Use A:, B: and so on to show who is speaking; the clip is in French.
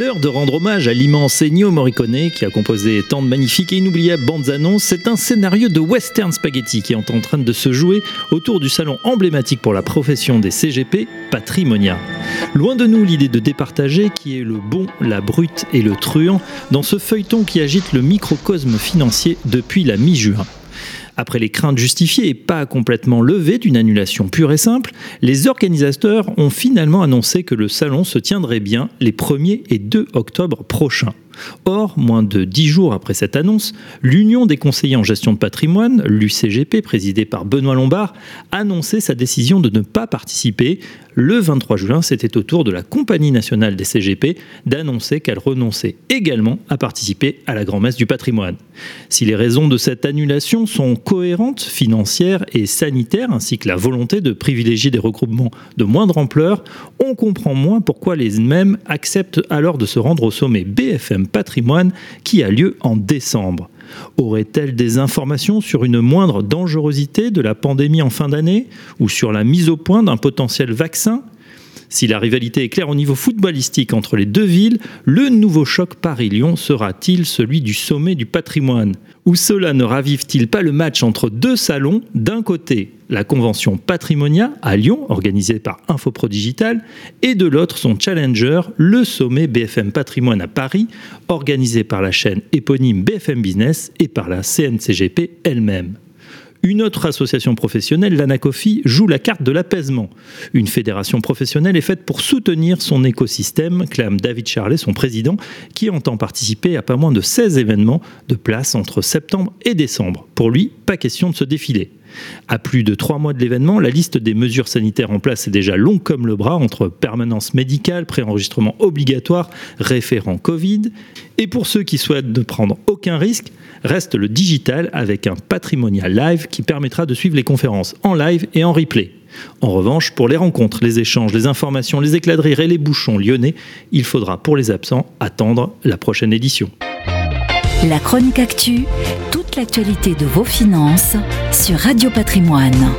A: L'heure de rendre hommage à l'immense Ennio Morricone qui a composé tant de magnifiques et inoubliables bandes annonces, c'est un scénario de western spaghetti qui est en train de se jouer autour du salon emblématique pour la profession des CGP, Patrimonia. Loin de nous l'idée de départager qui est le bon, la brute et le truand dans ce feuilleton qui agite le microcosme financier depuis la mi-juin. Après les craintes justifiées et pas complètement levées d'une annulation pure et simple, les organisateurs ont finalement annoncé que le salon se tiendrait bien les 1er et 2 octobre prochains. Or, moins de dix jours après cette annonce, l'Union des conseillers en gestion de patrimoine, l'UCGP, présidée par Benoît Lombard, annonçait sa décision de ne pas participer. Le 23 juin, c'était au tour de la Compagnie nationale des CGP d'annoncer qu'elle renonçait également à participer à la grand-messe du patrimoine. Si les raisons de cette annulation sont cohérentes, financières et sanitaires, ainsi que la volonté de privilégier des regroupements de moindre ampleur, on comprend moins pourquoi les mêmes acceptent alors de se rendre au sommet BFM patrimoine qui a lieu en décembre. Aurait-elle des informations sur une moindre dangerosité de la pandémie en fin d'année ou sur la mise au point d'un potentiel vaccin si la rivalité est claire au niveau footballistique entre les deux villes, le nouveau choc Paris-Lyon sera-t-il celui du sommet du patrimoine? Ou cela ne ravive-t-il pas le match entre deux salons? D'un côté, la convention Patrimonia à Lyon, organisée par Infopro Digital, et de l'autre son challenger, le sommet BFM Patrimoine à Paris, organisé par la chaîne éponyme BFM Business et par la CNCGP elle-même. Une autre association professionnelle, l'Anacofi, joue la carte de l'apaisement. Une fédération professionnelle est faite pour soutenir son écosystème, clame David Charlet, son président, qui entend participer à pas moins de 16 événements de place entre septembre et décembre. Pour lui, pas question de se défiler. À plus de trois mois de l'événement, la liste des mesures sanitaires en place est déjà longue comme le bras entre permanence médicale, préenregistrement obligatoire, référent Covid. Et pour ceux qui souhaitent ne prendre aucun risque, reste le digital avec un patrimonial live qui permettra de suivre les conférences en live et en replay. En revanche, pour les rencontres, les échanges, les informations, les éclats de rire et les bouchons lyonnais, il faudra pour les absents attendre la prochaine édition.
B: La chronique actu, l'actualité de vos finances sur Radio Patrimoine.